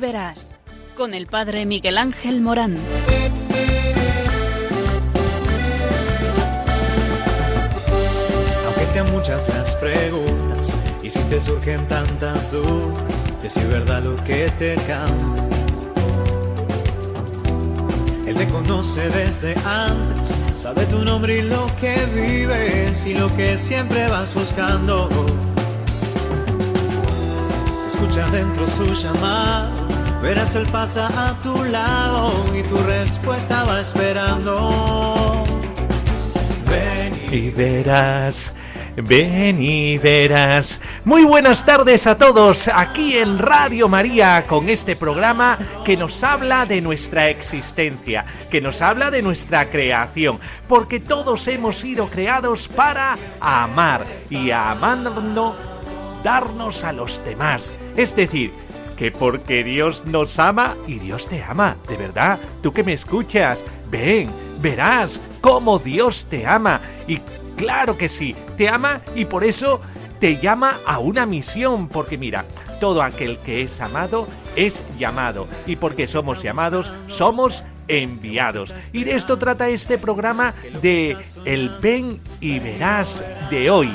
verás con el Padre Miguel Ángel Morán. Aunque sean muchas las preguntas y si te surgen tantas dudas, es verdad lo que te canta. Él te conoce desde antes, sabe tu nombre y lo que vives y lo que siempre vas buscando. Escucha dentro su llamado, verás él pasa a tu lado y tu respuesta va esperando. Ven Y verás, ven y verás. Muy buenas tardes a todos aquí en Radio María con este programa que nos habla de nuestra existencia, que nos habla de nuestra creación, porque todos hemos sido creados para amar y amando darnos a los demás. Es decir, que porque Dios nos ama y Dios te ama, de verdad, tú que me escuchas, ven, verás cómo Dios te ama y claro que sí, te ama y por eso te llama a una misión, porque mira, todo aquel que es amado es llamado y porque somos llamados somos enviados. Y de esto trata este programa de El ven y verás de hoy.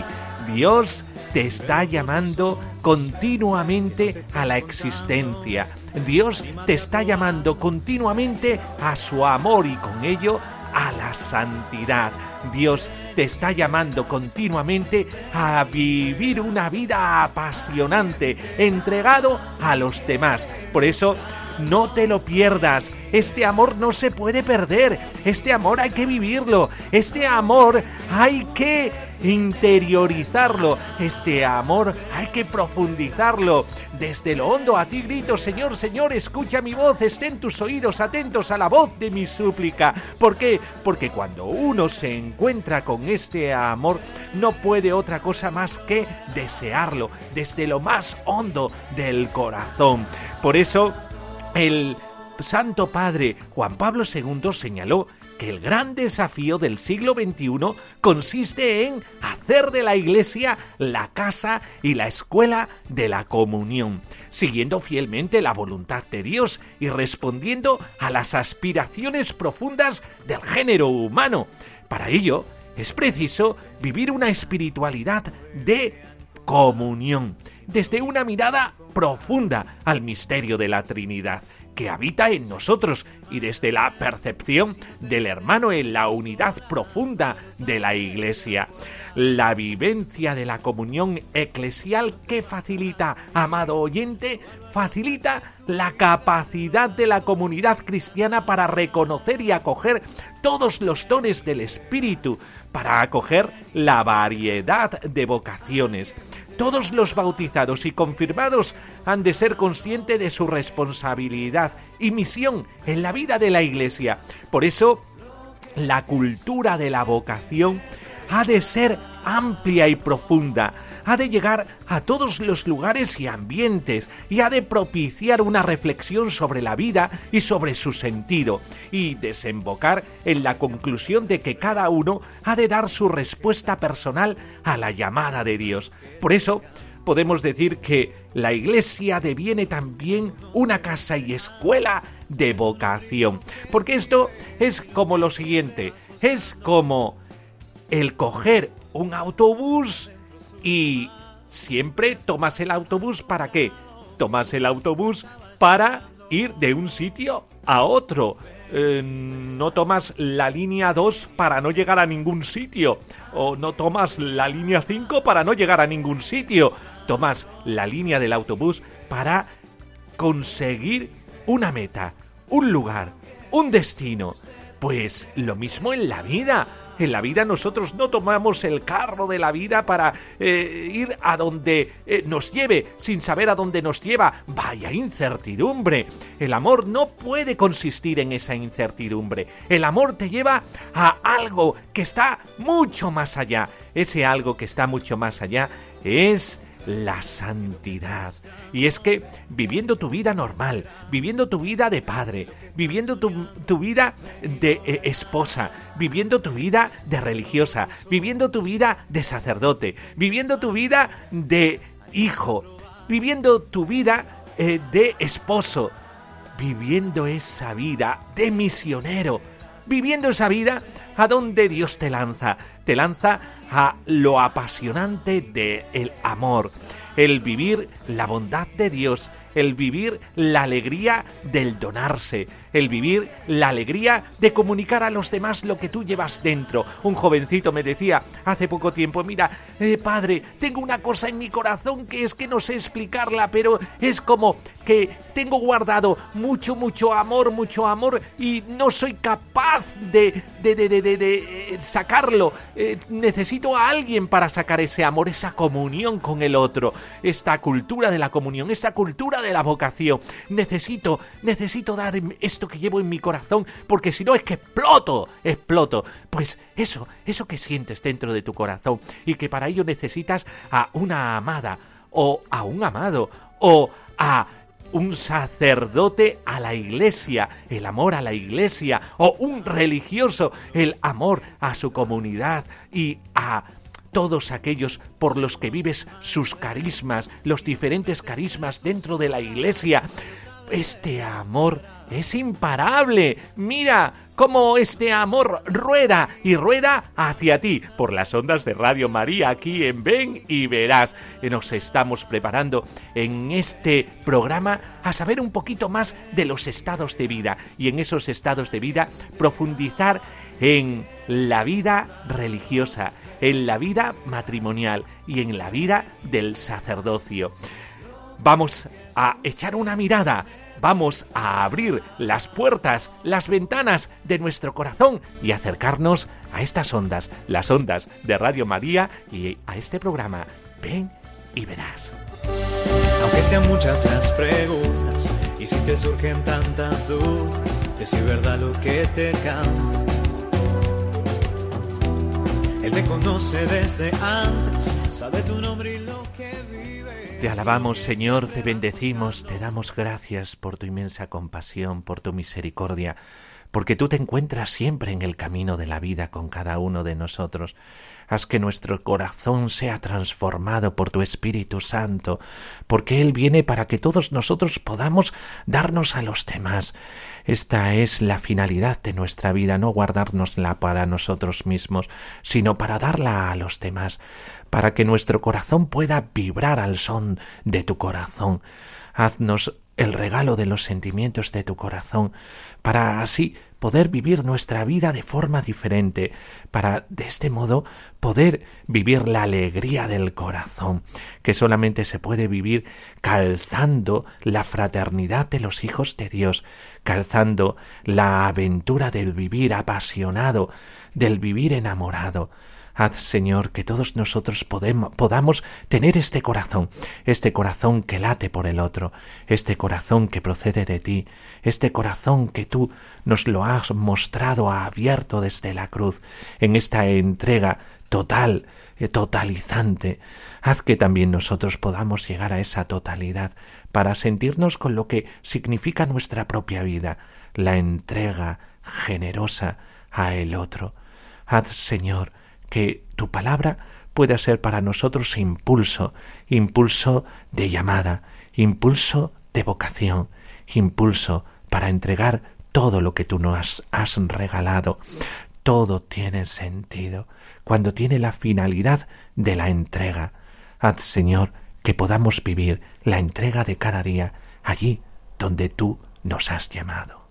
Dios te está llamando continuamente a la existencia. Dios te está llamando continuamente a su amor y con ello a la santidad. Dios te está llamando continuamente a vivir una vida apasionante, entregado a los demás. Por eso, no te lo pierdas. Este amor no se puede perder. Este amor hay que vivirlo. Este amor hay que interiorizarlo. Este amor hay que profundizarlo. Desde lo hondo a ti grito, Señor, Señor, escucha mi voz, estén tus oídos atentos a la voz de mi súplica. ¿Por qué? Porque cuando uno se encuentra con este amor, no puede otra cosa más que desearlo desde lo más hondo del corazón. Por eso, el Santo Padre Juan Pablo II señaló que el gran desafío del siglo XXI consiste en hacer de la Iglesia la casa y la escuela de la comunión, siguiendo fielmente la voluntad de Dios y respondiendo a las aspiraciones profundas del género humano. Para ello, es preciso vivir una espiritualidad de comunión, desde una mirada profunda al misterio de la Trinidad que habita en nosotros y desde la percepción del hermano en la unidad profunda de la Iglesia. La vivencia de la comunión eclesial que facilita, amado oyente, facilita la capacidad de la comunidad cristiana para reconocer y acoger todos los dones del Espíritu, para acoger la variedad de vocaciones. Todos los bautizados y confirmados han de ser conscientes de su responsabilidad y misión en la vida de la Iglesia. Por eso, la cultura de la vocación ha de ser amplia y profunda, ha de llegar a todos los lugares y ambientes y ha de propiciar una reflexión sobre la vida y sobre su sentido y desembocar en la conclusión de que cada uno ha de dar su respuesta personal a la llamada de Dios. Por eso, podemos decir que la iglesia deviene también una casa y escuela de vocación. Porque esto es como lo siguiente, es como el coger un autobús y siempre tomas el autobús para qué? Tomas el autobús para ir de un sitio a otro. Eh, no tomas la línea 2 para no llegar a ningún sitio. O no tomas la línea 5 para no llegar a ningún sitio. Tomas la línea del autobús para conseguir una meta, un lugar, un destino. Pues lo mismo en la vida. En la vida nosotros no tomamos el carro de la vida para eh, ir a donde eh, nos lleve sin saber a dónde nos lleva. Vaya incertidumbre. El amor no puede consistir en esa incertidumbre. El amor te lleva a algo que está mucho más allá. Ese algo que está mucho más allá es la santidad. Y es que viviendo tu vida normal, viviendo tu vida de padre, viviendo tu, vida de eh, esposa, viviendo tu vida de religiosa, viviendo tu vida de sacerdote, viviendo tu vida de hijo, viviendo tu vida eh, de esposo, viviendo esa vida de misionero, viviendo esa vida a donde Dios te lanza, te lanza a lo apasionante del el amor, el vivir la bondad de Dios, el vivir la alegría del donarse, el vivir la alegría de comunicar a los demás lo que tú llevas dentro. Un jovencito me decía hace poco tiempo, mira, eh, padre, tengo una cosa en mi corazón que es que no sé explicarla, pero es como que tengo guardado mucho, mucho amor, mucho amor y no soy capaz de, de, de, de, de eh, sacarlo. Eh, necesito a alguien para sacar ese amor, esa comunión con el otro, esta cultura de la comunión, esta cultura de la vocación. Necesito, necesito dar esto que llevo en mi corazón, porque si no es que exploto, exploto. Pues eso, eso que sientes dentro de tu corazón y que para ello necesitas a una amada o a un amado o a un sacerdote a la iglesia, el amor a la iglesia, o un religioso, el amor a su comunidad y a todos aquellos por los que vives sus carismas, los diferentes carismas dentro de la iglesia. Este amor es imparable. Mira cómo este amor rueda y rueda hacia ti por las ondas de Radio María aquí en Ven y Verás. Nos estamos preparando en este programa a saber un poquito más de los estados de vida y en esos estados de vida profundizar en la vida religiosa, en la vida matrimonial y en la vida del sacerdocio. Vamos a echar una mirada, vamos a abrir las puertas, las ventanas de nuestro corazón y acercarnos a estas ondas, las ondas de Radio María y a este programa. Ven y verás. Aunque sean muchas las preguntas y si te surgen tantas dudas, decir verdad lo que te canto él te conoce desde antes, sabe tu nombre y lo que vive. Te alabamos, Señor, te bendecimos, te damos gracias por tu inmensa compasión, por tu misericordia, porque tú te encuentras siempre en el camino de la vida con cada uno de nosotros. Haz que nuestro corazón sea transformado por tu Espíritu Santo, porque Él viene para que todos nosotros podamos darnos a los demás. Esta es la finalidad de nuestra vida, no guardárnosla para nosotros mismos, sino para darla a los demás, para que nuestro corazón pueda vibrar al son de tu corazón. Haznos el regalo de los sentimientos de tu corazón, para así poder vivir nuestra vida de forma diferente, para de este modo poder vivir la alegría del corazón, que solamente se puede vivir calzando la fraternidad de los hijos de Dios, calzando la aventura del vivir apasionado, del vivir enamorado, Haz, Señor, que todos nosotros podamos tener este corazón, este corazón que late por el otro, este corazón que procede de ti, este corazón que tú nos lo has mostrado abierto desde la cruz, en esta entrega total, eh, totalizante. Haz que también nosotros podamos llegar a esa totalidad para sentirnos con lo que significa nuestra propia vida, la entrega generosa a el otro. Haz, Señor, que tu palabra pueda ser para nosotros impulso, impulso de llamada, impulso de vocación, impulso para entregar todo lo que tú nos has regalado. Todo tiene sentido cuando tiene la finalidad de la entrega. Haz, Señor, que podamos vivir la entrega de cada día allí donde tú nos has llamado.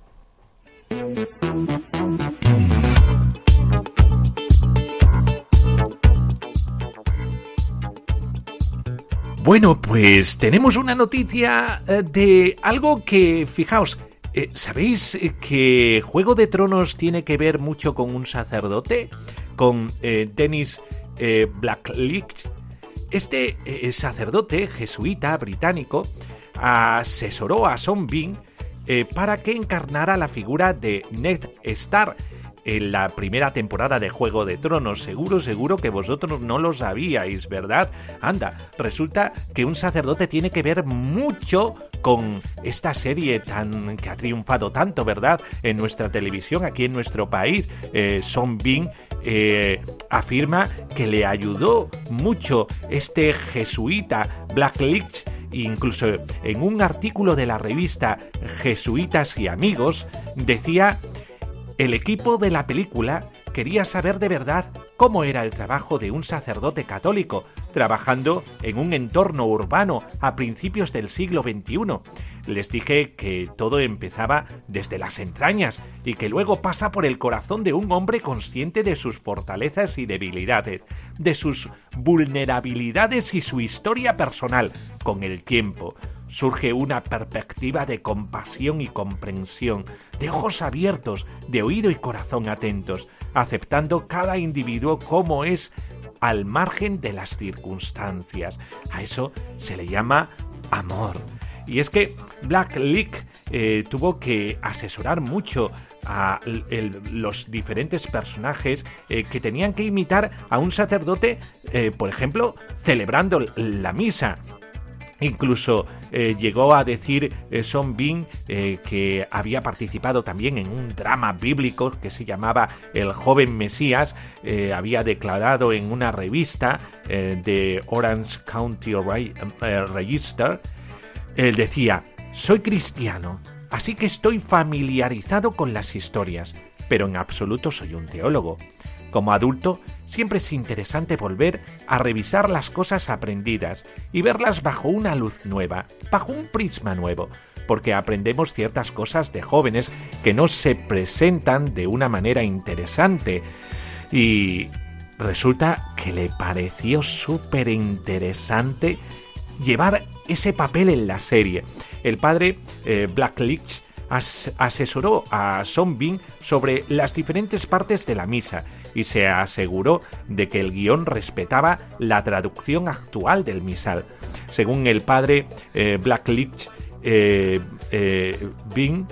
Bueno, pues tenemos una noticia eh, de algo que, fijaos, eh, ¿sabéis que Juego de Tronos tiene que ver mucho con un sacerdote? Con eh, Dennis Blackleach. Este sacerdote jesuita británico asesoró a Son Bean para que encarnara la figura de Ned Stark en la primera temporada de Juego de Tronos. Seguro, seguro que vosotros no lo sabíais, ¿verdad? Anda, resulta que un sacerdote tiene que ver mucho con esta serie tan que ha triunfado tanto, ¿verdad? En nuestra televisión, aquí en nuestro país. Eh, Son Bing eh, afirma que le ayudó mucho este jesuita Black Leach incluso en un artículo de la revista Jesuitas y Amigos decía el equipo de la película quería saber de verdad cómo era el trabajo de un sacerdote católico trabajando en un entorno urbano a principios del siglo XXI. Les dije que todo empezaba desde las entrañas y que luego pasa por el corazón de un hombre consciente de sus fortalezas y debilidades, de sus vulnerabilidades y su historia personal con el tiempo surge una perspectiva de compasión y comprensión, de ojos abiertos, de oído y corazón atentos, aceptando cada individuo como es al margen de las circunstancias. A eso se le llama amor. Y es que Black Leak eh, tuvo que asesorar mucho a los diferentes personajes eh, que tenían que imitar a un sacerdote, eh, por ejemplo, celebrando la misa. Incluso eh, llegó a decir eh, Son Bin eh, que había participado también en un drama bíblico que se llamaba El joven Mesías. había declarado en una revista de Orange County Register. Él decía, soy cristiano, así que estoy familiarizado con las historias, pero en absoluto soy un teólogo. Como adulto, siempre es interesante volver a revisar las cosas aprendidas y verlas bajo una luz nueva, bajo un prisma nuevo, porque aprendemos ciertas cosas de jóvenes que no se presentan de una manera interesante. Y resulta que le pareció súper interesante llevar ese papel en la serie. El padre eh, Black asesoró a Son Bin sobre las diferentes partes de la misa y se aseguró de que el guion respetaba la traducción actual del misal. Según el padre eh, Black Leach, eh, eh, Bing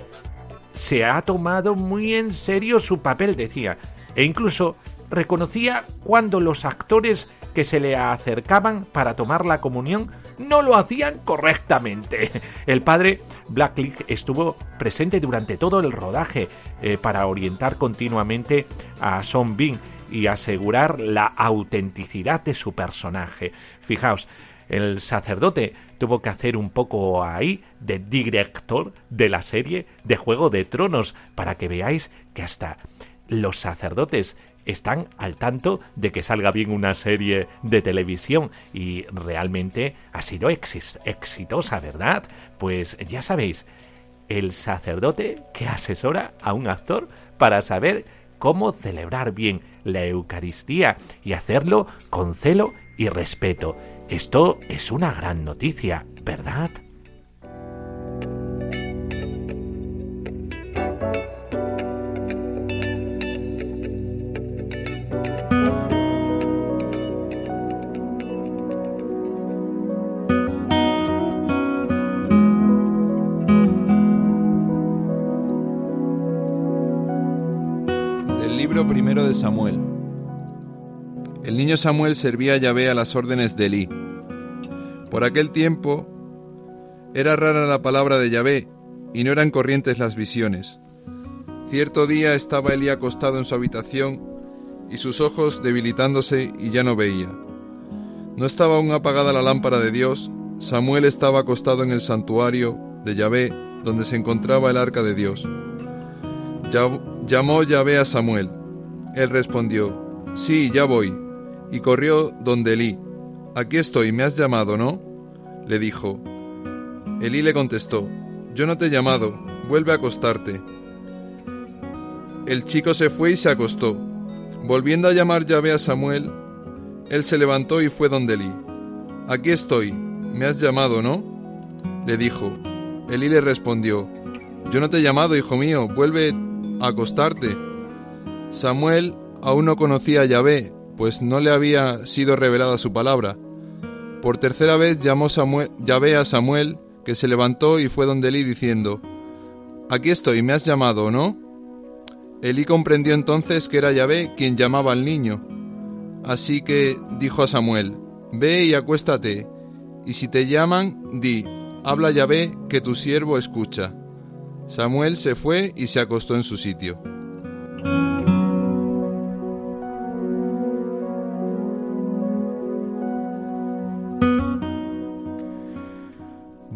se ha tomado muy en serio su papel, decía, e incluso reconocía cuando los actores que se le acercaban para tomar la comunión no lo hacían correctamente. El padre Blacklick estuvo presente durante todo el rodaje eh, para orientar continuamente a Son Bing y asegurar la autenticidad de su personaje. Fijaos, el sacerdote tuvo que hacer un poco ahí de director de la serie de Juego de Tronos para que veáis que hasta los sacerdotes están al tanto de que salga bien una serie de televisión y realmente ha sido exitosa, ¿verdad? Pues ya sabéis, el sacerdote que asesora a un actor para saber cómo celebrar bien la Eucaristía y hacerlo con celo y respeto. Esto es una gran noticia, ¿verdad? Samuel servía a Yahvé a las órdenes de Elí. Por aquel tiempo era rara la palabra de Yahvé y no eran corrientes las visiones. Cierto día estaba Elí acostado en su habitación y sus ojos debilitándose y ya no veía. No estaba aún apagada la lámpara de Dios, Samuel estaba acostado en el santuario de Yahvé donde se encontraba el arca de Dios. Llamó Yahvé a Samuel. Él respondió, Sí, ya voy. Y corrió donde Elí. Aquí estoy, me has llamado, ¿no? Le dijo. Elí le contestó, Yo no te he llamado, vuelve a acostarte. El chico se fue y se acostó. Volviendo a llamar Yahvé a Samuel, él se levantó y fue donde Elí. Aquí estoy, me has llamado, ¿no? Le dijo. Elí le respondió, Yo no te he llamado, hijo mío, vuelve a acostarte. Samuel aún no conocía a Yahvé, pues no le había sido revelada su palabra. Por tercera vez llamó Samuel, Yahvé a Samuel, que se levantó y fue donde Elí diciendo, Aquí estoy, ¿me has llamado no? Elí comprendió entonces que era Yahvé quien llamaba al niño. Así que dijo a Samuel, Ve y acuéstate, y si te llaman, di, habla Yahvé, que tu siervo escucha. Samuel se fue y se acostó en su sitio.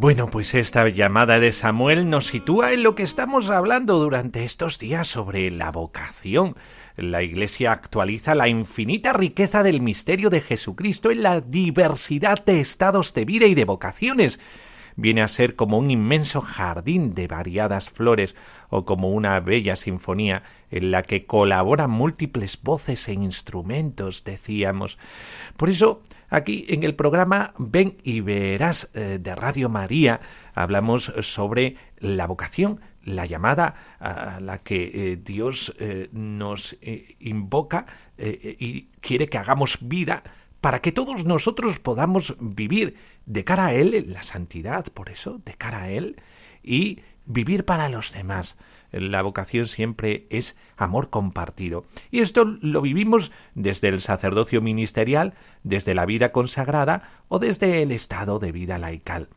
Bueno, pues esta llamada de Samuel nos sitúa en lo que estamos hablando durante estos días sobre la vocación. La Iglesia actualiza la infinita riqueza del misterio de Jesucristo en la diversidad de estados de vida y de vocaciones. Viene a ser como un inmenso jardín de variadas flores o como una bella sinfonía en la que colaboran múltiples voces e instrumentos, decíamos. Por eso, aquí en el programa Ven y Verás eh, de Radio María hablamos sobre la vocación, la llamada a la que eh, Dios eh, nos invoca y quiere que hagamos vida para que todos nosotros podamos vivir de cara a Él, la santidad, por eso, de cara a Él, y vivir para los demás. La vocación siempre es amor compartido. Y esto lo vivimos desde el sacerdocio ministerial, desde la vida consagrada o desde el estado de vida laical.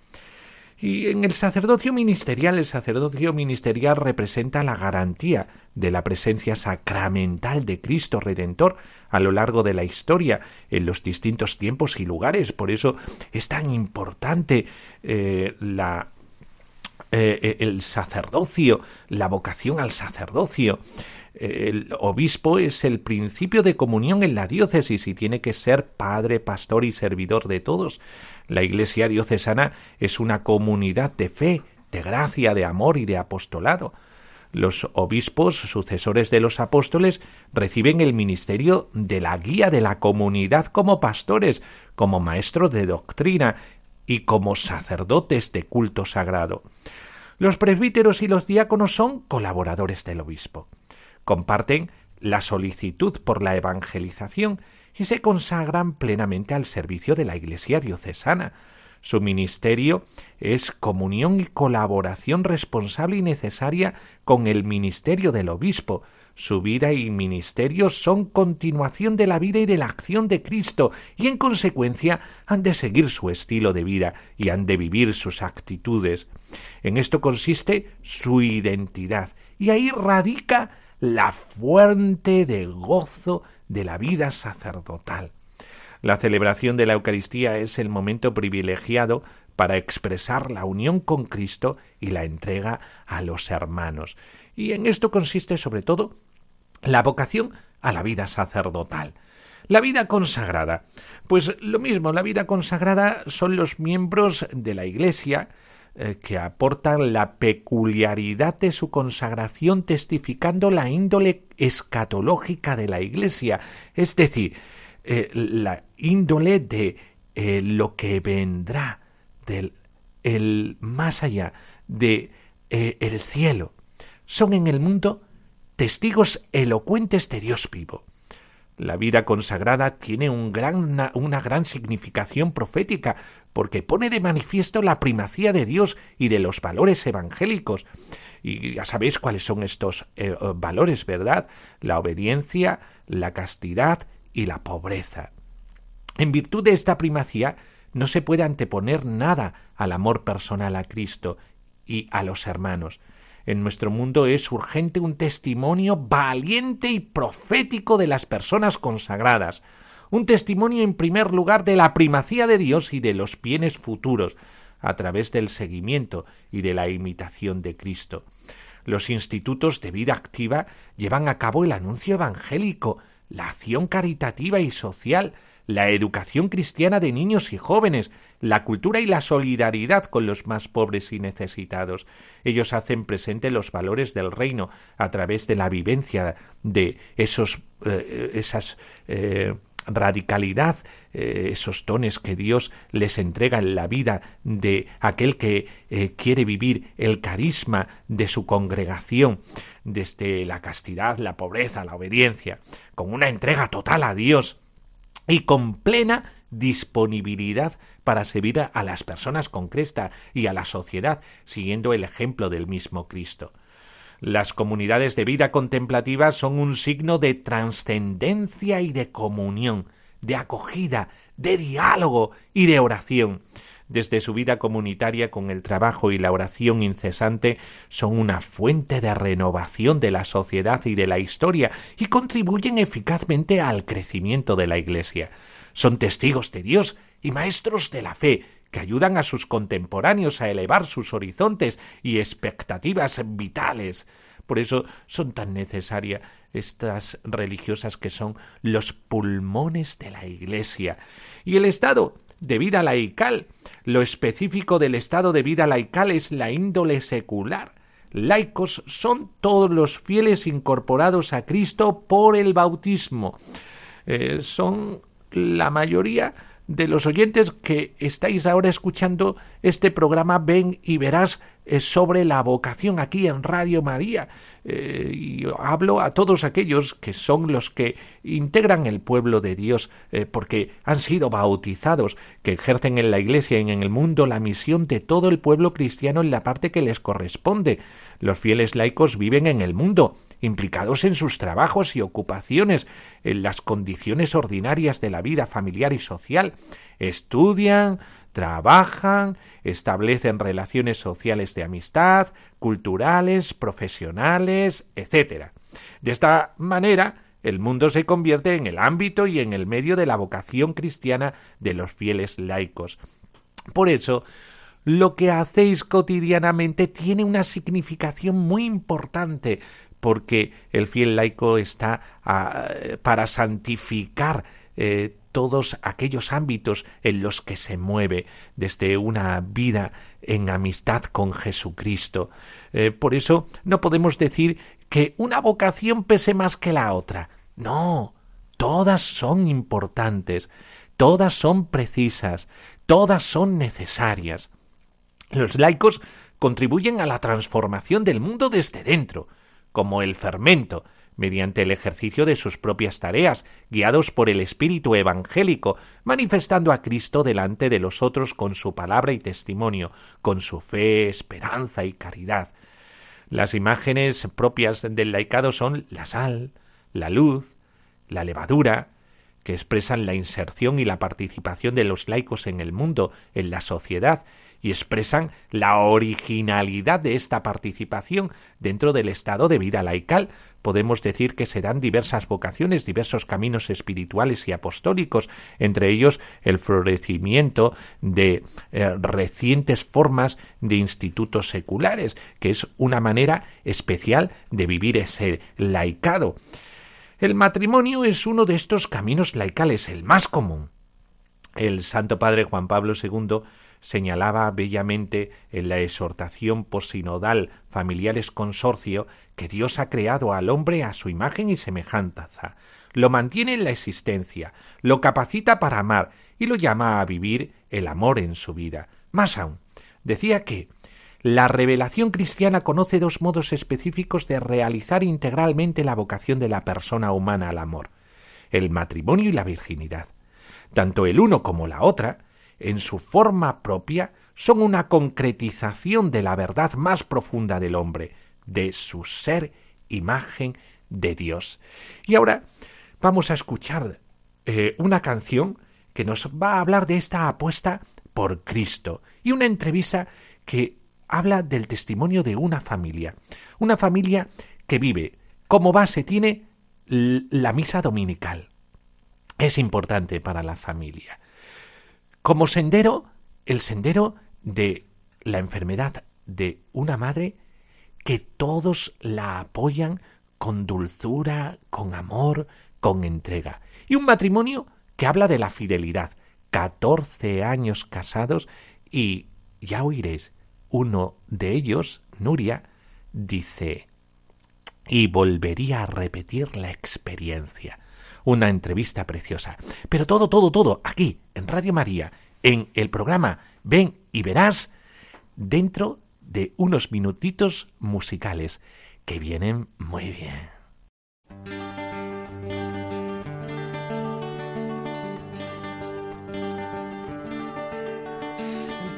Y en el sacerdocio ministerial, el sacerdocio ministerial representa la garantía de la presencia sacramental de Cristo Redentor a lo largo de la historia, en los distintos tiempos y lugares. Por eso es tan importante eh, la, eh, el sacerdocio, la vocación al sacerdocio. El obispo es el principio de comunión en la diócesis y tiene que ser padre, pastor y servidor de todos. La Iglesia diocesana es una comunidad de fe, de gracia, de amor y de apostolado. Los obispos, sucesores de los apóstoles, reciben el ministerio de la guía de la comunidad como pastores, como maestros de doctrina y como sacerdotes de culto sagrado. Los presbíteros y los diáconos son colaboradores del obispo. Comparten la solicitud por la evangelización y se consagran plenamente al servicio de la Iglesia diocesana. Su ministerio es comunión y colaboración responsable y necesaria con el ministerio del obispo. Su vida y ministerio son continuación de la vida y de la acción de Cristo y en consecuencia han de seguir su estilo de vida y han de vivir sus actitudes. En esto consiste su identidad y ahí radica la fuente de gozo de la vida sacerdotal. La celebración de la Eucaristía es el momento privilegiado para expresar la unión con Cristo y la entrega a los hermanos. Y en esto consiste sobre todo la vocación a la vida sacerdotal. La vida consagrada. Pues lo mismo, la vida consagrada son los miembros de la Iglesia eh, que aportan la peculiaridad de su consagración testificando la índole escatológica de la Iglesia, es decir, eh, la índole de eh, lo que vendrá del el más allá de el cielo. Son en el mundo testigos elocuentes de Dios vivo. La vida consagrada tiene una, gran significación profética, porque pone de manifiesto la primacía de Dios y de los valores evangélicos. Y ya sabéis cuáles son estos eh, eh, valores, ¿verdad? La obediencia, la castidad y la pobreza. En virtud de esta primacía, no se puede anteponer nada al amor personal a Cristo y a los hermanos. En nuestro mundo es urgente un testimonio valiente y profético de las personas consagradas, un testimonio en primer lugar de la primacía de Dios y de los bienes futuros, a través del seguimiento y de la imitación de Cristo. Los institutos de vida activa llevan a cabo el anuncio evangélico, la acción caritativa y social, la educación cristiana de niños y jóvenes, la cultura y la solidaridad con los más pobres y necesitados. Ellos hacen presente los valores del reino a través de la vivencia de esos eh, esas eh, radicalidad, eh, esos dones que Dios les entrega en la vida de aquel que quiere vivir el carisma de su congregación, desde la castidad, la pobreza, la obediencia, con una entrega total a Dios y con plena disponibilidad para servir a las personas con cresta y a la sociedad, siguiendo el ejemplo del mismo Cristo. Las comunidades de vida contemplativa son un signo de trascendencia y de comunión, de acogida, de diálogo y de oración desde su vida comunitaria con el trabajo y la oración incesante son una fuente de renovación de la sociedad y de la historia y contribuyen eficazmente al crecimiento de la Iglesia. Son testigos de Dios y maestros de la fe que ayudan a sus contemporáneos a elevar sus horizontes y expectativas vitales. Por eso son tan necesarias estas religiosas que son los pulmones de la Iglesia. Y el Estado de vida laical. Lo específico del estado de vida laical es la índole secular. Laicos son todos los fieles incorporados a Cristo por el bautismo. Eh, son la mayoría de los oyentes que estáis ahora escuchando este programa Ven y verás eh, sobre la vocación aquí en Radio María. Eh, y hablo a todos aquellos que son los que integran el pueblo de Dios eh, porque han sido bautizados, que ejercen en la Iglesia y en el mundo la misión de todo el pueblo cristiano en la parte que les corresponde. Los fieles laicos viven en el mundo, implicados en sus trabajos y ocupaciones, en las condiciones ordinarias de la vida familiar y social. Estudian, trabajan, establecen relaciones sociales de amistad, culturales, profesionales, etc. De esta manera, el mundo se convierte en el ámbito y en el medio de la vocación cristiana de los fieles laicos. Por eso, lo que hacéis cotidianamente tiene una significación muy importante, porque el fiel laico está ah, para santificar eh, todos aquellos ámbitos en los que se mueve desde una vida en amistad con Jesucristo. Eh, por eso no podemos decir que una vocación pese más que la otra. No, todas son importantes, todas son precisas, todas son necesarias. Los laicos contribuyen a la transformación del mundo desde dentro, como el fermento, mediante el ejercicio de sus propias tareas, guiados por el espíritu evangélico, manifestando a Cristo delante de los otros con su palabra y testimonio, con su fe, esperanza y caridad. Las imágenes propias del laicado son la sal, la luz, la levadura, que expresan la inserción y la participación de los laicos en el mundo, en la sociedad, y expresan la originalidad de esta participación dentro del estado de vida laical. Podemos decir que se dan diversas vocaciones, diversos caminos espirituales y apostólicos, entre ellos el florecimiento de eh, recientes formas de institutos seculares, que es una manera especial de vivir ese laicado. El matrimonio es uno de estos caminos laicales, el más común. El Santo Padre Juan Pablo II señalaba bellamente en la exhortación posinodal Familiares Consorcio que Dios ha creado al hombre a su imagen y semejanza, lo mantiene en la existencia, lo capacita para amar y lo llama a vivir el amor en su vida. Más aún, decía que la revelación cristiana conoce dos modos específicos de realizar integralmente la vocación de la persona humana al amor, el matrimonio y la virginidad. Tanto el uno como la otra en su forma propia, son una concretización de la verdad más profunda del hombre, de su ser imagen de Dios. Y ahora vamos a escuchar eh, una canción que nos va a hablar de esta apuesta por Cristo y una entrevista que habla del testimonio de una familia, una familia que vive como base tiene la misa dominical. Es importante para la familia como sendero, el sendero de la enfermedad de una madre que todos la apoyan con dulzura, con amor, con entrega. Y un matrimonio que habla de la fidelidad. Catorce años casados y ya oiréis, uno de ellos, Nuria, dice, y volvería a repetir la experiencia una entrevista preciosa. Pero todo, todo, todo aquí, en Radio María, en el programa Ven y verás, dentro de unos minutitos musicales que vienen muy bien.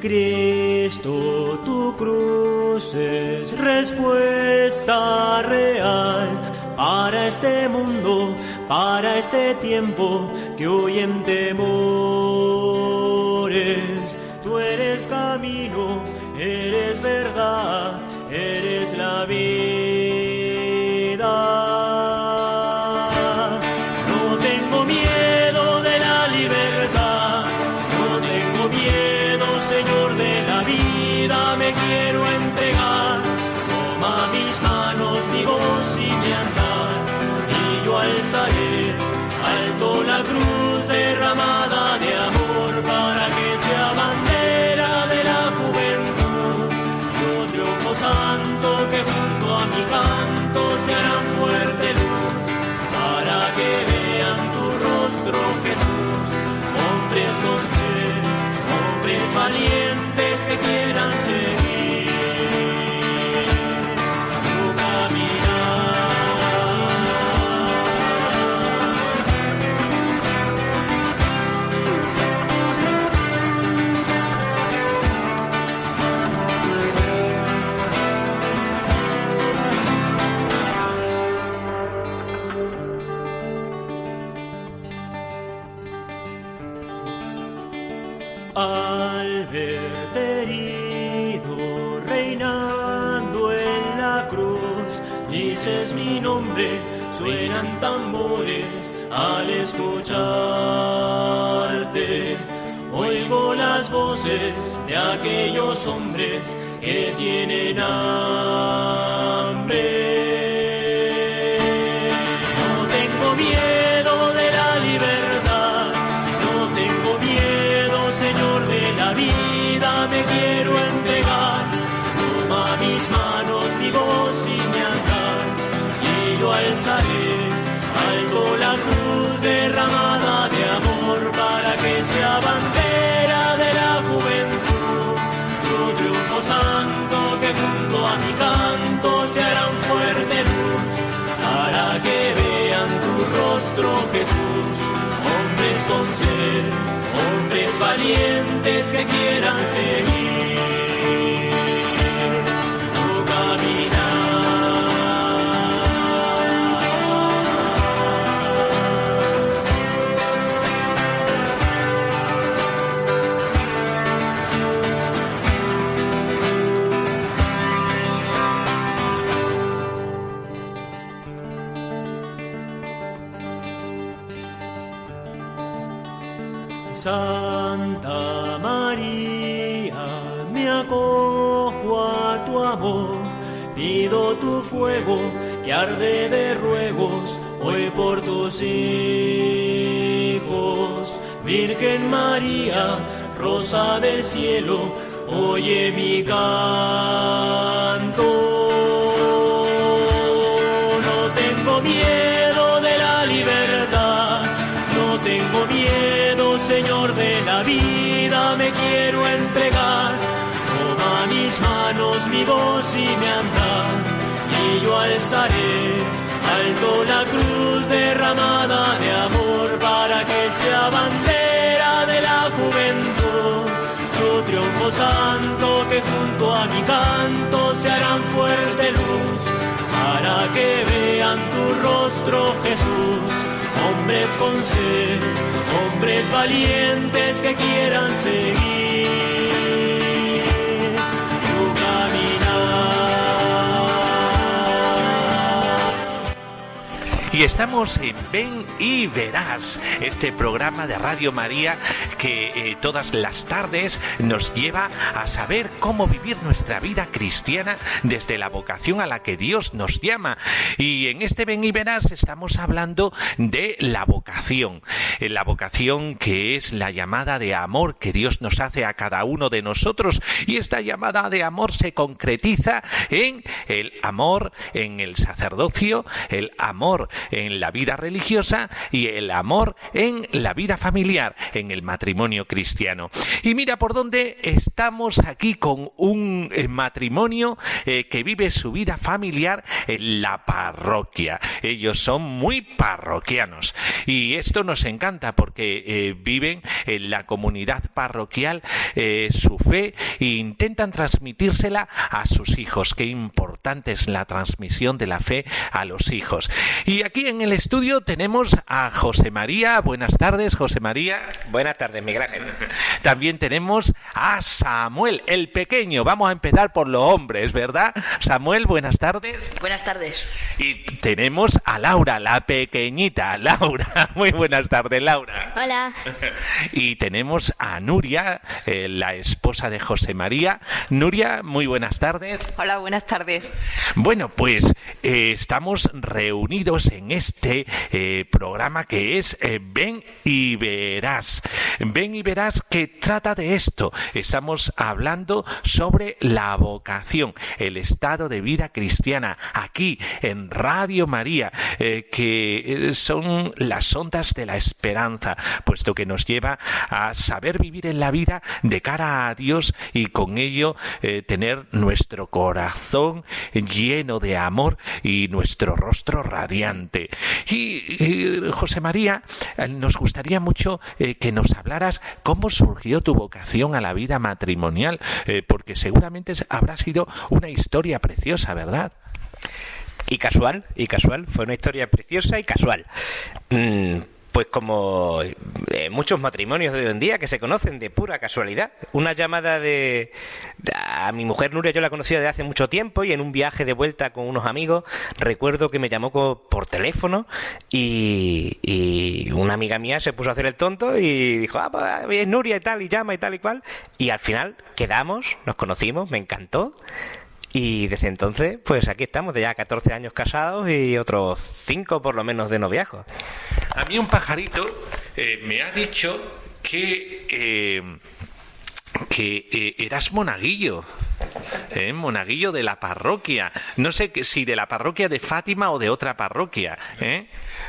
Cristo, tu cruz es respuesta real para este mundo, para este tiempo que hoy en temores. Tú eres camino, eres verdad, eres la vida. Suenan tambores al escucharte. Oigo las voces de aquellos hombres que tienen hambre. Valientes que quieran seguir. Acojo a tu amor, pido tu fuego que arde de ruegos hoy por tus hijos. Virgen María, rosa del cielo, oye mi canto. vida me alzaré alto la cruz derramada de amor para que sea bandera de la juventud. Tu triunfo santo que junto a mi canto se harán fuerte luz para que vean tu rostro Jesús hombres con sed, hombres valientes que quieran seguir. Estamos en Ven y Verás, este programa de Radio María que eh, todas las tardes nos lleva a saber cómo vivir nuestra vida cristiana desde la vocación a la que Dios nos llama. Y en este Ven y Verás estamos hablando de la vocación, eh, la vocación que es la llamada de amor que Dios nos hace a cada uno de nosotros. Y esta llamada de amor se concretiza en el amor, en el sacerdocio, el amor en la vida religiosa y el amor en la vida familiar, en el matrimonio cristiano. Y mira por dónde estamos aquí con un eh, matrimonio eh, que vive su vida familiar en la parroquia. Ellos son muy parroquianos y esto nos encanta porque eh, viven en la comunidad parroquial su fe e intentan transmitírsela a sus hijos. Qué importante es la transmisión de la fe a los hijos. Y aquí en el estudio tenemos a José María. Buenas tardes, José María. Buenas tardes, Miguel Ángel. También tenemos a Samuel, el pequeño. Vamos a empezar por los hombres, ¿verdad? Samuel, buenas tardes. Buenas tardes. Y tenemos a Laura, la pequeñita. Laura, muy buenas tardes, Laura. Hola. Y tenemos a Nuria, eh, la esposa de José María. Nuria, muy buenas tardes. Hola, buenas tardes. Bueno, pues eh, estamos reunidos en este eh, programa que es Ven y verás. Ven y verás que trata de esto. Estamos hablando sobre la vocación, el estado de vida cristiana, aquí en Radio María, eh, que eh, son las ondas de la esperanza, puesto que nos lleva a saber vivir en la vida de cara a Dios y con ello eh, tener nuestro corazón lleno de amor y nuestro rostro radiante. Y, José María, nos gustaría mucho que nos hablaras cómo surgió tu vocación a la vida matrimonial, porque seguramente habrá sido una historia preciosa, ¿verdad? Y casual, y casual, fue una historia preciosa y casual. Mm, pues como eh, muchos matrimonios de hoy en día que se conocen de pura casualidad. Una llamada de, a mi mujer Nuria, yo la conocía de hace mucho tiempo y en un viaje de vuelta con unos amigos recuerdo que me llamó por teléfono y, y, una amiga mía se puso a hacer el tonto y dijo, ah, pues es Nuria y tal, y llama y tal y cual. Y al final quedamos, nos conocimos, me encantó. Y desde entonces, pues aquí estamos, de ya 14 años casados y otros 5 por lo menos de noviazgo. A mí un pajarito eh, me ha dicho que, eh, que eh, eras monaguillo. ¿eh? monaguillo de la parroquia. No sé si de la parroquia de Fátima o de otra parroquia. ¿eh?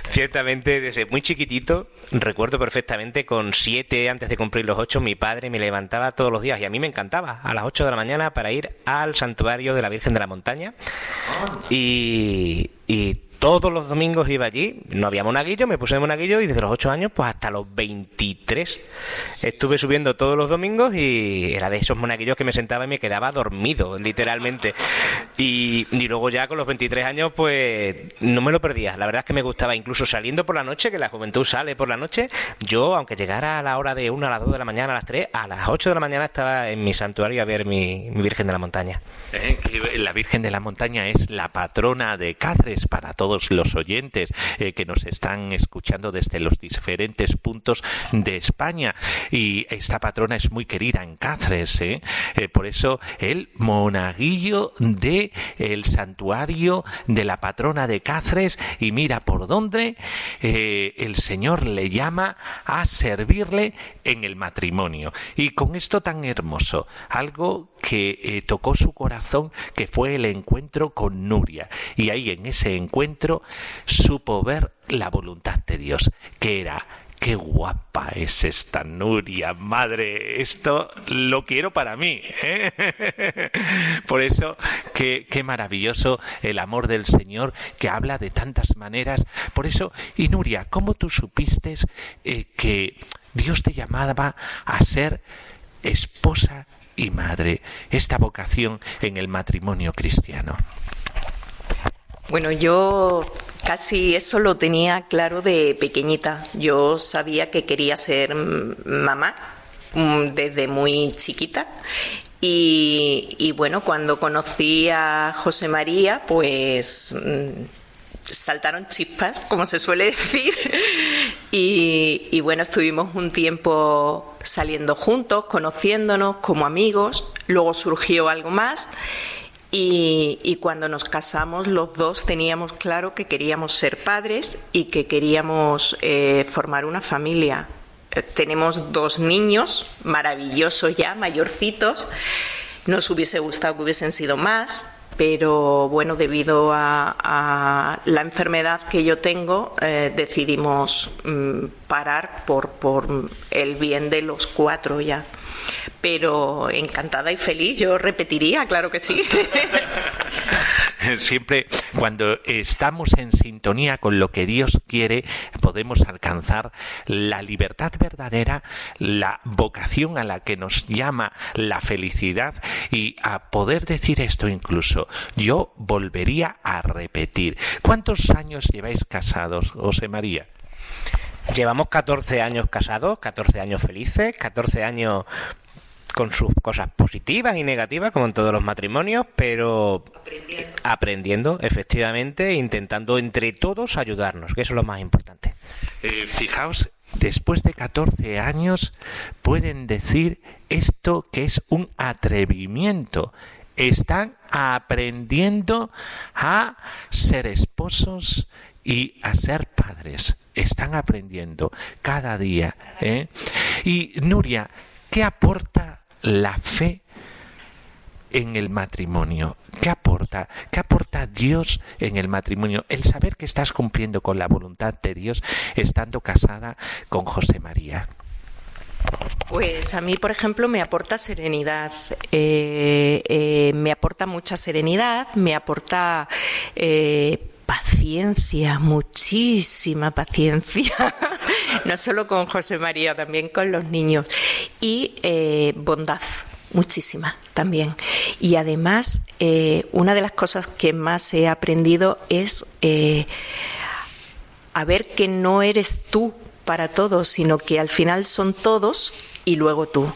Ciertamente, desde muy chiquitito, recuerdo perfectamente, con siete, antes de cumplir los ocho, mi padre me levantaba todos los días y a mí me encantaba, a las ocho de la mañana, para ir al santuario de la Virgen de la Montaña. Y, y todos los domingos iba allí, no había monaguillo, me puse de monaguillo y desde los 8 años pues hasta los 23 estuve subiendo todos los domingos y era de esos monaguillos que me sentaba y me quedaba dormido, literalmente. Y, luego ya con los 23 años pues no me lo perdía, la verdad es que me gustaba, incluso saliendo por la noche, que la juventud sale por la noche, yo aunque llegara a la hora de 1 a las 2 de la mañana, a las 3, a las 8 de la mañana estaba en mi santuario a ver mi, Virgen de la Montaña. Eh, la Virgen de la Montaña es la patrona de Cáceres para todos los oyentes eh, que nos están escuchando desde los diferentes puntos de España. Y esta patrona es muy querida en Cáceres, ¿eh? Eh, por eso el monaguillo de el santuario de la patrona de Cáceres y mira por dónde el Señor le llama a servirle en el matrimonio. Y con esto tan hermoso, algo que tocó su corazón, que fue el encuentro con Nuria. Y ahí en ese encuentro supo ver la voluntad de Dios, que era qué guapa es esta Nuria, madre, esto lo quiero para mí. ¿eh? Por eso, qué, qué, maravilloso el amor del Señor que habla de tantas maneras. Por eso, y Nuria, ¿cómo tú supiste eh, que Dios te llamaba a ser esposa y madre, esta vocación en el matrimonio cristiano? Bueno, yo casi eso lo tenía claro de pequeñita. Yo sabía que quería ser mamá mm, desde muy chiquita. Y, bueno, cuando conocí a José María, pues mm, saltaron chispas, como se suele decir. Y, bueno, estuvimos un tiempo saliendo juntos, conociéndonos como amigos. Luego surgió algo más. Y, cuando nos casamos los dos teníamos claro que queríamos ser padres y que queríamos eh, formar una familia. Eh, tenemos dos niños maravillosos ya, mayorcitos. Nos hubiese gustado que hubiesen sido más, pero bueno, debido a, la enfermedad que yo tengo, eh, decidimos mm, parar por, por el bien de los cuatro ya pero encantada y feliz, yo repetiría, claro que sí. Siempre cuando estamos en sintonía con lo que Dios quiere, podemos alcanzar la libertad verdadera, la vocación a la que nos llama la felicidad y a poder decir esto incluso, yo volvería a repetir. ¿Cuántos años lleváis casados, José María? Llevamos 14 años casados, 14 años felices, 14 años con sus cosas positivas y negativas, como en todos los matrimonios, pero aprendiendo, efectivamente, intentando entre todos ayudarnos, que eso es lo más importante. Eh, fijaos, después de 14 años pueden decir esto que es un atrevimiento. Están aprendiendo a ser esposos y a ser padres. Están aprendiendo cada día. ¿eh? Y Nuria, ¿qué aporta la fe en el matrimonio. ¿Qué aporta? ¿Qué aporta Dios en el matrimonio? El saber que estás cumpliendo con la voluntad de Dios estando casada con José María. Pues a mí, por ejemplo, me aporta serenidad, eh, eh, me aporta mucha serenidad, me aporta eh, paciencia, muchísima paciencia, no solo con José María, también con los niños, y eh, bondad, muchísima también. Y además, eh, una de las cosas que más he aprendido es eh, a ver que no eres tú para todos, sino que al final son todos y luego tú.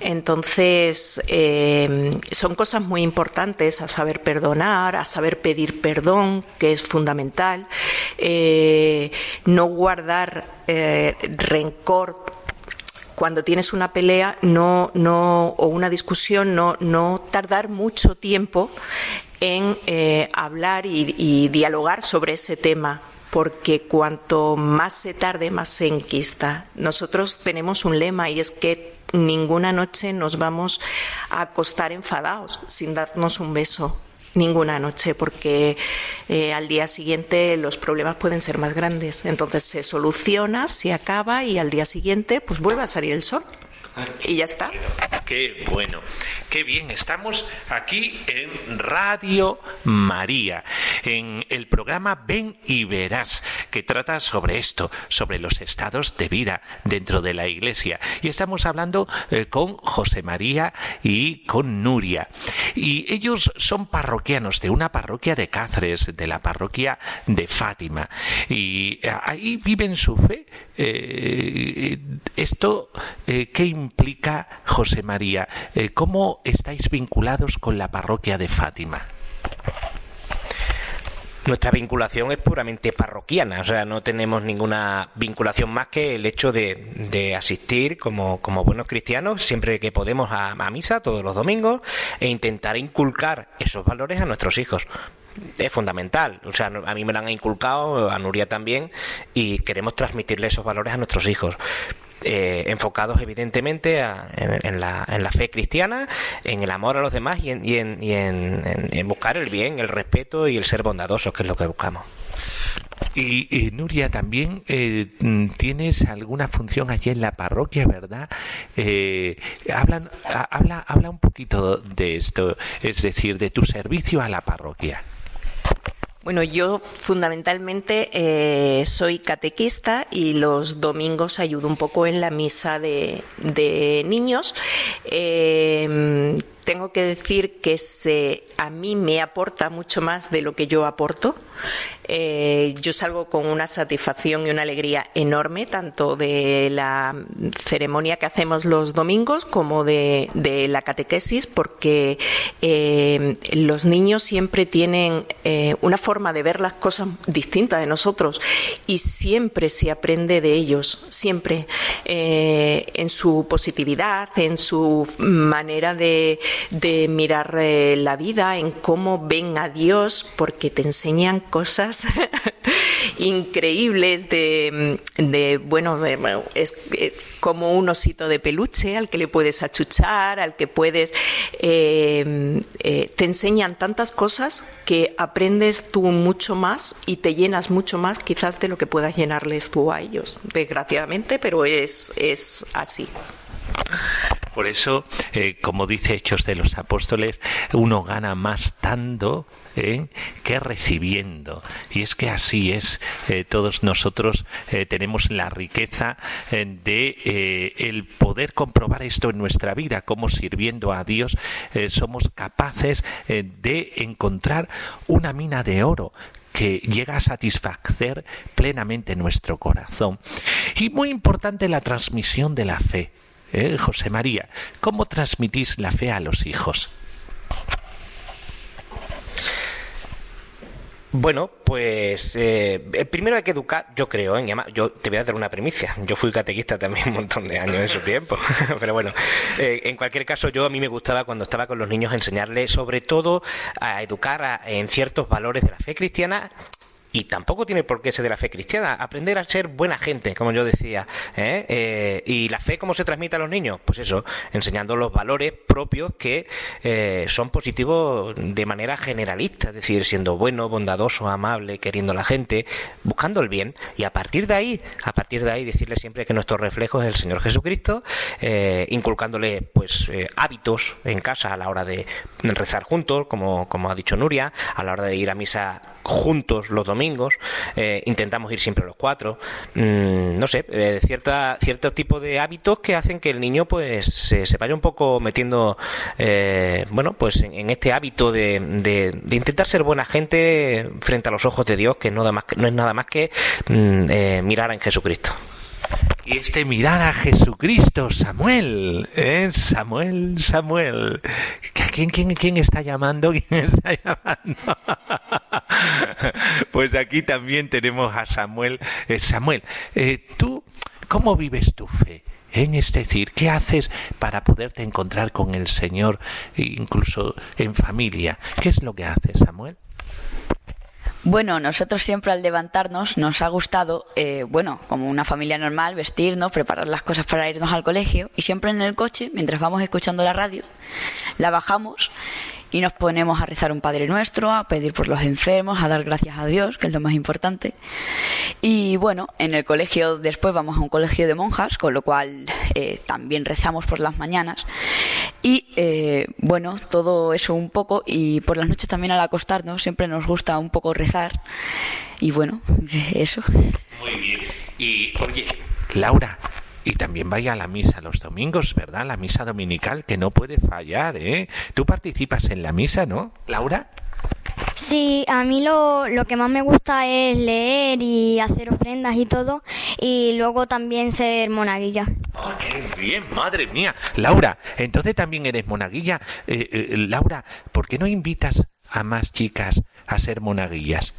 Entonces, eh, son cosas muy importantes a saber perdonar, a saber pedir perdón, que es fundamental, eh, no guardar eh, rencor cuando tienes una pelea no, no, o una discusión, no, no tardar mucho tiempo en hablar y, dialogar sobre ese tema porque cuanto más se tarde, más se enquista. Nosotros tenemos un lema y es que ninguna noche nos vamos a acostar enfadados sin darnos un beso. Ninguna noche, porque eh, al día siguiente los problemas pueden ser más grandes. Entonces se soluciona, se acaba y al día siguiente pues vuelve a salir el sol. Y ya está. Qué bueno, qué bien. Estamos aquí en Radio María, en el programa Ven y Verás, que trata sobre esto, sobre los estados de vida dentro de la Iglesia. Y estamos hablando eh, con José María y con Nuria. Y ellos son parroquianos de una parroquia de Cáceres, de la parroquia de Fátima. Y eh, ahí viven su fe. Eh, esto, ¿qué implica José María? Eh, ¿Cómo estáis vinculados con la parroquia de Fátima? Nuestra vinculación es puramente parroquiana, o sea, no tenemos ninguna vinculación más que el hecho de, asistir como, buenos cristianos siempre que podemos a, a, misa todos los domingos e intentar inculcar esos valores a nuestros hijos. Es fundamental, o sea, a mí me lo han inculcado, a Nuria también, y queremos transmitirle esos valores a nuestros hijos. Eh, enfocados evidentemente en, la, en, la, fe cristiana, en el amor a los demás y en, y en, buscar el bien, el respeto y el ser bondadosos, que es lo que buscamos. Y, Nuria, también eh, tienes alguna función allí en la parroquia, ¿verdad? Eh, habla, habla un poquito de esto, es decir, de tu servicio a la parroquia. Bueno, yo fundamentalmente eh, soy catequista y los domingos ayudo un poco en la misa de, niños. Eh, tengo que decir que se, a mí me aporta mucho más de lo que yo aporto. Eh, yo salgo con una satisfacción y una alegría enorme, tanto de la ceremonia que hacemos los domingos como de, la catequesis, porque eh, los niños siempre tienen eh, una forma de ver las cosas distinta de nosotros y siempre se aprende de ellos, siempre en su positividad, en su manera de, de mirar la vida, en cómo ven a Dios, porque te enseñan cosas increíbles de, de bueno, es, como un osito de peluche al que le puedes achuchar, al que puedes... Eh, eh, te enseñan tantas cosas que aprendes tú mucho más y te llenas mucho más quizás de lo que puedas llenarles tú a ellos, desgraciadamente, pero es, es así. Por eso, eh, como dice Hechos de los Apóstoles, uno gana más dando ¿eh? que recibiendo. Y es que así es. Eh, todos nosotros tenemos la riqueza de el poder comprobar esto en nuestra vida, como sirviendo a Dios somos capaces de encontrar una mina de oro que llega a satisfacer plenamente nuestro corazón. Y muy importante la transmisión de la fe. ¿Eh? José María, ¿cómo transmitís la fe a los hijos? Bueno, pues eh, primero hay que educar, yo creo, ¿eh? yo te voy a dar una premicia. Yo fui catequista también un montón de años en su tiempo, pero bueno, eh, en cualquier caso yo a mí me gustaba cuando estaba con los niños enseñarles sobre todo a educar en ciertos valores de la fe cristiana y tampoco tiene por qué ser de la fe cristiana. Aprender a ser buena gente, como yo decía. ¿eh? Eh, ¿Y la fe cómo se transmite a los niños? Pues eso, enseñando los valores propios que eh, son positivos de manera generalista, es decir, siendo bueno, bondadoso, amable, queriendo a la gente, buscando el bien. Y a partir de ahí, a partir de ahí, decirle siempre que nuestro reflejo es el Señor Jesucristo, inculcándole pues hábitos en casa a la hora de rezar juntos, como, como ha dicho Nuria, a la hora de ir a misa juntos los domingos, eh, intentamos ir siempre los cuatro, mm, no sé, eh, cierta, cierto tipo de hábitos que hacen que el niño pues se, vaya un poco metiendo, eh, bueno, pues en, este hábito de, intentar ser buena gente frente a los ojos de Dios, que no es nada más que mm, mirar en Jesucristo. Y este mirar a Jesucristo, Samuel, ¿eh? Samuel, Samuel. ¿Quién, quién, está llamando? ¿Quién está llamando? pues aquí también tenemos a Samuel. Eh, Samuel, eh, ¿tú cómo vives tu fe? Es decir, ¿qué haces para poderte encontrar con el Señor, incluso en familia? ¿Qué es lo que haces, Samuel? Bueno, nosotros siempre al levantarnos nos ha gustado, eh, bueno, como una familia normal, vestirnos, preparar las cosas para irnos al colegio y siempre en el coche, mientras vamos escuchando la radio, la bajamos y nos ponemos a rezar un Padre Nuestro, a pedir por los enfermos, a dar gracias a Dios, que es lo más importante. Y bueno, en el colegio después vamos a un colegio de monjas, con lo cual eh, también rezamos por las mañanas. Y eh, bueno, todo eso un poco y por las noches también al acostarnos siempre nos gusta un poco rezar. Y bueno, eso. Muy bien. Y oye, Laura, y también vaya a la misa los domingos, ¿verdad? La misa dominical que no puede fallar, ¿eh? Tú participas en la misa, ¿no, Laura? Sí, a mí lo, lo, que más me gusta es leer y hacer ofrendas y todo, y luego también ser monaguilla. ¡Oh, qué bien! ¡Madre mía! Laura, entonces también eres monaguilla. Eh, eh, Laura, ¿por qué no invitas a más chicas a ser monaguillas?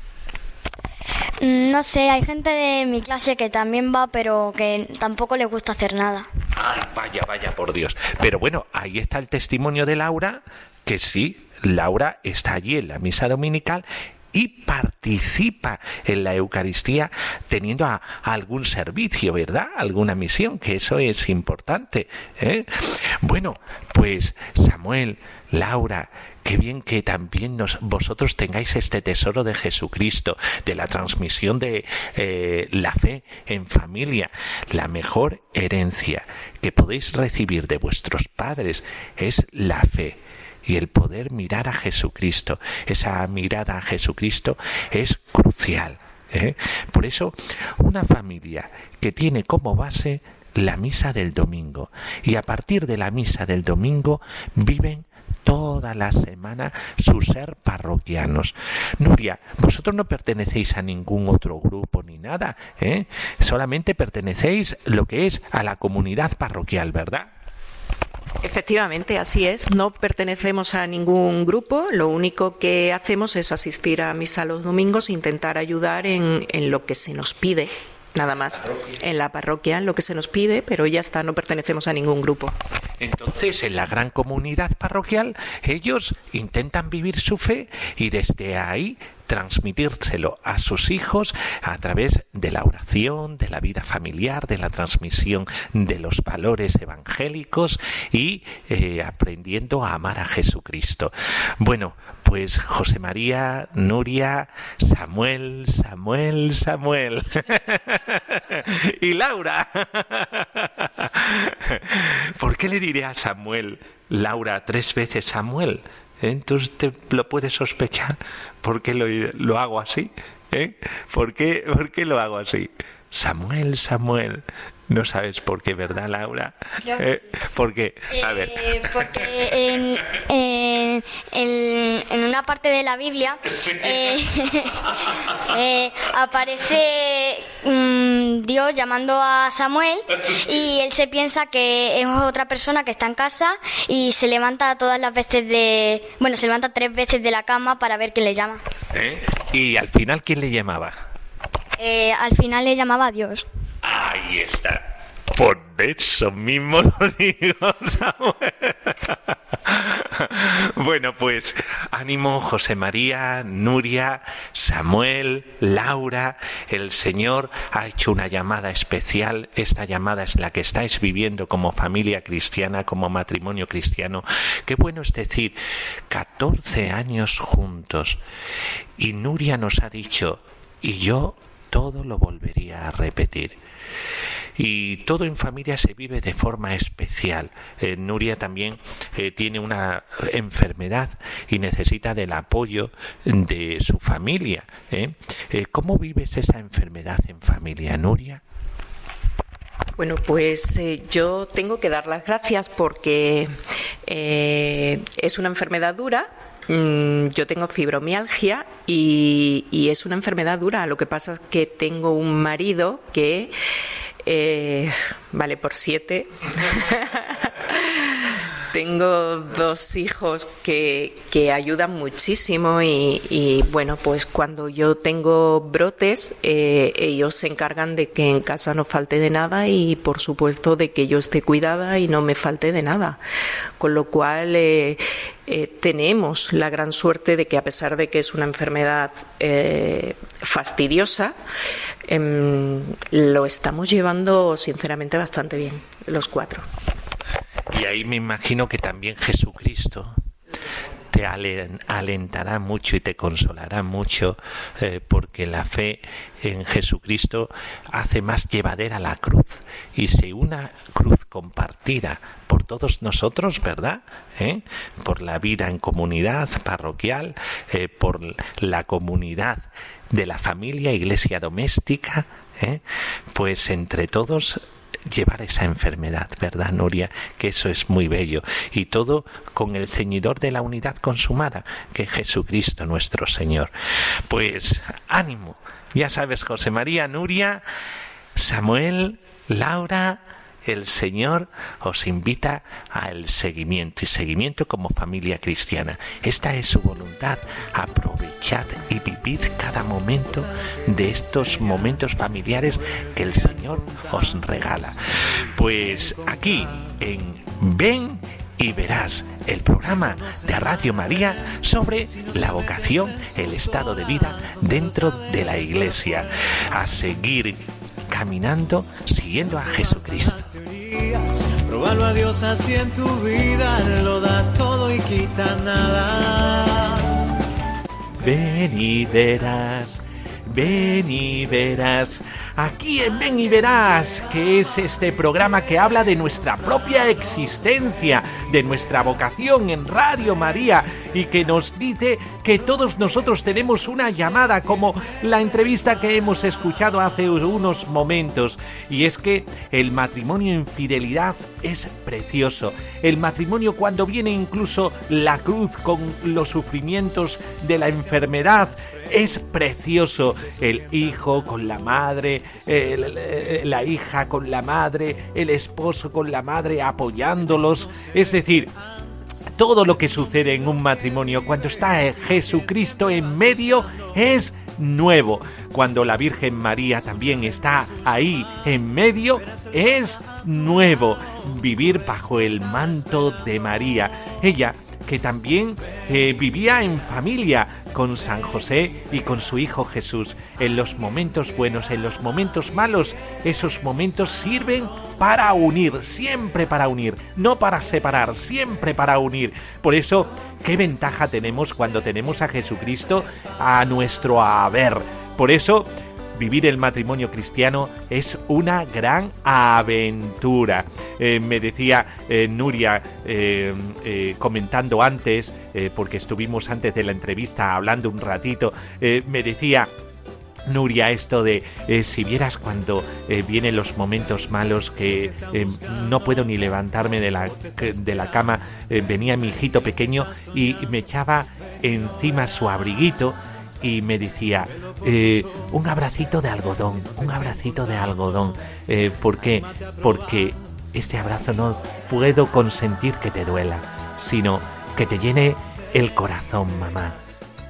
No sé, hay gente de mi clase que también va, pero que tampoco le gusta hacer nada. Ay, vaya, vaya, por Dios. Pero bueno, ahí está el testimonio de Laura, que sí, Laura está allí en la misa dominical y participa en la Eucaristía teniendo algún servicio, ¿verdad? Alguna misión, que eso es importante. ¿eh? Bueno, pues Samuel, Laura, qué bien que también vosotros tengáis este tesoro de Jesucristo, de la transmisión de eh, la fe en familia. La mejor herencia que podéis recibir de vuestros padres es la fe y el poder mirar a Jesucristo. Esa mirada a Jesucristo es crucial. ¿eh? Por eso, una familia que tiene como base la misa del domingo y a partir de la misa del domingo viven toda la semana su ser parroquianos. Nuria, vosotros no pertenecéis a ningún otro grupo ni nada, ¿eh? solamente pertenecéis lo que es a la comunidad parroquial, ¿verdad? Efectivamente, así es. No pertenecemos a ningún grupo. Lo único que hacemos es asistir a misa los domingos e intentar ayudar en, en lo que se nos pide nada más en la parroquia, en lo que se nos pide, pero ya está, no pertenecemos a ningún grupo. Entonces, en la gran comunidad parroquial, ellos intentan vivir su fe y desde ahí transmitírselo a sus hijos a través de la oración, de la vida familiar, de la transmisión de los valores evangélicos y eh, aprendiendo a amar a Jesucristo. Bueno, pues José María, Nuria, Samuel, Samuel, Samuel. y Laura. ¿Por qué le diré a Samuel, Laura, tres veces Samuel? Entonces te lo puedes sospechar. ¿Por qué lo, hago así? ¿Eh? ¿Por, qué, ¿Por qué lo hago así? Samuel, Samuel. No sabes por qué, ¿verdad, Laura? Eh, ¿Por qué? A ver. Eh, porque en, en, una parte de la Biblia eh, aparece mm, Dios llamando a Samuel y él se piensa que es otra persona que está en casa y se levanta todas las veces de... Bueno, se levanta tres veces de la cama para ver quién le llama. ¿Y al final quién le llamaba? Al final le llamaba a Dios. Ahí está. Por eso mismo lo digo, Samuel. Bueno, pues ánimo José María, Nuria, Samuel, Laura. El Señor ha hecho una llamada especial. Esta llamada es la que estáis viviendo como familia cristiana, como matrimonio cristiano. Qué bueno es decir, 14 años juntos. Y Nuria nos ha dicho, y yo todo lo volvería a repetir y todo en familia se vive de forma especial. Eh, Nuria también eh, tiene una enfermedad y necesita del apoyo de su familia. ¿eh? ¿Cómo vives esa enfermedad en familia, Nuria? Bueno, pues yo tengo que dar las gracias porque es una enfermedad dura, yo tengo fibromialgia y, y, es una enfermedad dura. Lo que pasa es que tengo un marido que eh, vale por siete. Tengo dos hijos que, que ayudan muchísimo y, bueno, pues cuando yo tengo brotes, eh, ellos se encargan de que en casa no falte de nada y por supuesto de que yo esté cuidada y no me falte de nada. Con lo cual eh, eh, tenemos la gran suerte de que a pesar de que es una enfermedad fastidiosa, em, lo estamos llevando sinceramente bastante bien, los cuatro. Y ahí me imagino que también Jesucristo te alentará mucho y te consolará mucho eh, porque la fe en Jesucristo hace más llevadera la cruz y si una cruz compartida por todos nosotros, ¿verdad? ¿Eh? Por la vida en comunidad parroquial, eh, por la comunidad de la familia, iglesia doméstica, pues entre todos llevar esa enfermedad, ¿verdad, Nuria? Que eso es muy bello. Y todo con el ceñidor de la unidad consumada, que es Jesucristo nuestro Señor. Pues ánimo. Ya sabes, José María, Nuria, Samuel, Laura, el Señor os invita al seguimiento y seguimiento como familia cristiana. Esta es su voluntad. Aprovechad y vivid cada momento de estos momentos familiares que el Señor os regala. Pues aquí en Ven y verás el programa de Radio María sobre la vocación, el estado de vida dentro de la iglesia. A seguir caminando siguiendo a Jesucristo. Probalo a Dios así en tu vida, lo da todo y quita nada. Ven y verás, ven y verás aquí en Ven y Verás, que es este programa que habla de nuestra propia existencia, de nuestra vocación en Radio María y que nos dice que todos nosotros tenemos una llamada como la entrevista que hemos escuchado hace unos momentos y es que el matrimonio en fidelidad es precioso. El matrimonio cuando viene incluso la cruz con los sufrimientos de la enfermedad es precioso. El hijo con la madre, la hija con la madre, el esposo con la madre apoyándolos. Es decir, todo lo que sucede en un matrimonio cuando está Jesucristo en medio es nuevo. Cuando la Virgen María también está ahí en medio es nuevo, vivir bajo el manto de María. Ella que también eh, vivía en familia con San José y con su Hijo Jesús. En los momentos buenos, en los momentos malos, esos momentos sirven para unir, siempre para unir, no para separar, siempre para unir. Por eso, ¿qué ventaja tenemos cuando tenemos a Jesucristo a nuestro haber? Por eso, vivir el matrimonio cristiano es una gran aventura. Eh, me decía eh, Nuria eh, comentando antes, porque estuvimos antes de la entrevista hablando un ratito, me decía... Nuria, esto de si vieras cuando vienen los momentos malos que no puedo ni levantarme de la, de la cama, venía mi hijito pequeño y me echaba encima su abriguito y me decía, eh, un abracito de algodón, un abracito de algodón. Eh, ¿Por qué? Porque este abrazo no puedo consentir que te duela, sino que te llene el corazón, mamá.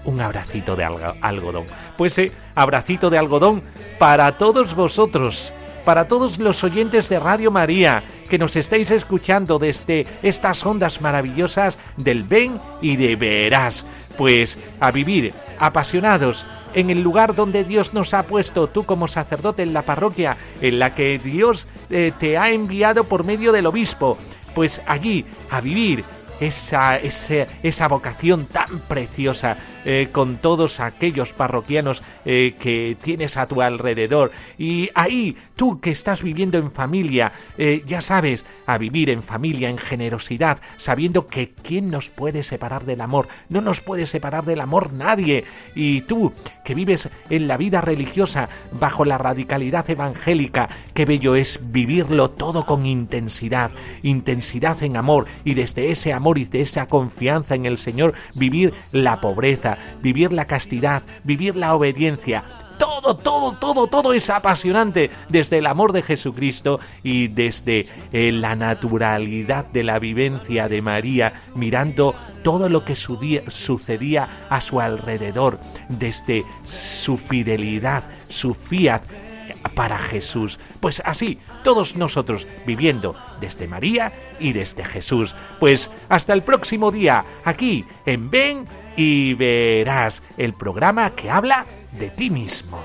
Un abracito de algodón. Pues ese abracito de algodón para todos vosotros, para todos los oyentes de Radio María que nos estáis escuchando desde estas ondas maravillosas del ven y de verás. Pues a vivir apasionados en el lugar donde Dios nos ha puesto, tú como sacerdote en la parroquia, en la que Dios eh, te ha enviado por medio del obispo, pues allí a vivir esa, esa, esa vocación tan preciosa eh, con todos aquellos parroquianos eh, que tienes a tu alrededor. Y ahí, tú que estás viviendo en familia, eh, ya sabes, a vivir en familia, en generosidad, sabiendo que ¿quién nos puede separar del amor? No nos puede separar del amor nadie. Y tú, que vives en la vida religiosa bajo la radicalidad evangélica, qué bello es vivirlo todo con intensidad, intensidad en amor y desde ese amor y de esa confianza en el Señor vivir la pobreza, vivir la castidad, vivir la obediencia. Todo, todo, todo, todo es apasionante desde el amor de Jesucristo y desde eh, la naturalidad de la vivencia de María, mirando todo lo que sucedía a su alrededor, desde su fidelidad, su fiat para Jesús. Pues así, todos nosotros viviendo desde María y desde Jesús. Pues hasta el próximo día, aquí en Ven y verás el programa que habla de ti mismo.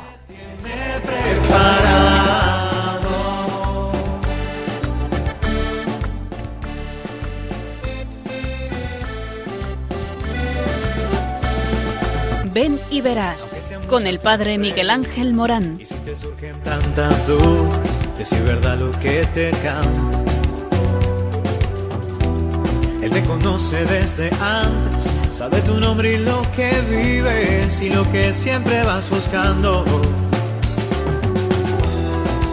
Ven y verás con el padre Miguel Ángel Morán. Y si te surgen tantas dudas, decir verdad lo que te canta él te conoce desde antes, sabe tu nombre y lo que vives y lo que siempre vas buscando.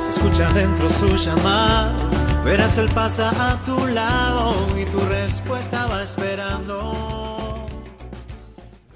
Escucha dentro su llamado, verás él pasa a tu lado y tu respuesta va esperando.